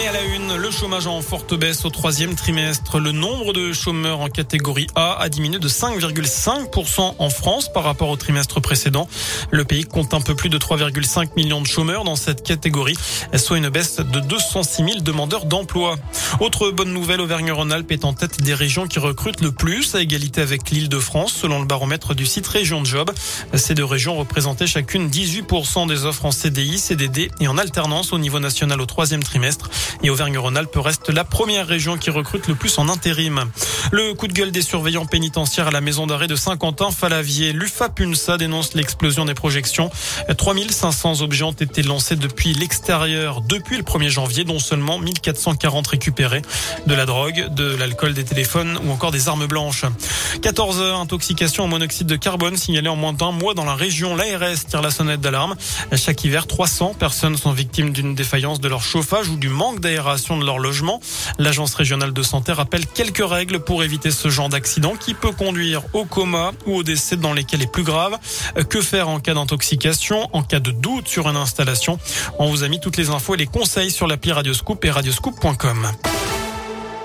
Et à la une, le chômage en forte baisse au troisième trimestre. Le nombre de chômeurs en catégorie A a diminué de 5,5% en France par rapport au trimestre précédent. Le pays compte un peu plus de 3,5 millions de chômeurs dans cette catégorie, soit une baisse de 206 000 demandeurs d'emploi. Autre bonne nouvelle, Auvergne-Rhône-Alpes est en tête des régions qui recrutent le plus à égalité avec l'île de France, selon le baromètre du site Région de Job. Ces deux régions représentaient chacune 18% des offres en CDI, CDD et en alternance au niveau national au troisième trimestre. Et Auvergne-Rhône-Alpes reste la première région qui recrute le plus en intérim. Le coup de gueule des surveillants pénitentiaires à la maison d'arrêt de Saint-Quentin-Falavier. L'UFAPUNSA dénonce l'explosion des projections. 3500 objets ont été lancés depuis l'extérieur depuis le 1er janvier, dont seulement 1440 récupérés. De la drogue, de l'alcool, des téléphones ou encore des armes blanches. 14 intoxications au monoxyde de carbone signalées en moins d'un mois dans la région. L'ARS tire la sonnette d'alarme. Chaque hiver, 300 personnes sont victimes d'une défaillance de leur chauffage ou du manque d'aération de leur logement. L'agence régionale de santé rappelle quelques règles pour éviter ce genre d'accident qui peut conduire au coma ou au décès dans les cas les plus graves. Que faire en cas d'intoxication, en cas de doute sur une installation? On vous a mis toutes les infos et les conseils sur l'appli Radioscoop et radioscoop.com.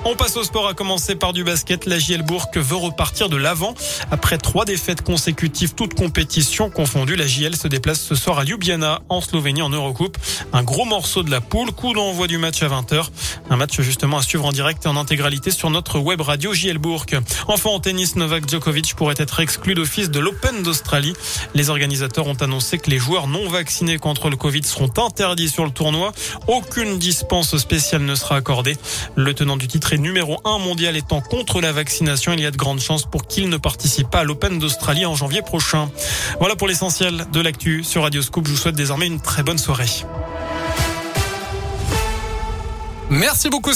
On passe au sport à commencer par du basket. La JL Bourg veut repartir de l'avant. Après trois défaites consécutives, toutes compétitions confondues, la JL se déplace ce soir à Ljubljana, en Slovénie, en Eurocoupe. Un gros morceau de la poule. Coup d'envoi du match à 20h. Un match justement à suivre en direct et en intégralité sur notre web radio JL Bourg. Enfin, en tennis, Novak Djokovic pourrait être exclu d'office de l'Open d'Australie. Les organisateurs ont annoncé que les joueurs non vaccinés contre le Covid seront interdits sur le tournoi. Aucune dispense spéciale ne sera accordée. Le tenant du titre numéro 1 mondial étant contre la vaccination, il y a de grandes chances pour qu'il ne participe pas à l'Open d'Australie en janvier prochain. Voilà pour l'essentiel de l'actu sur Radio Scoop. Je vous souhaite désormais une très bonne soirée. Merci beaucoup.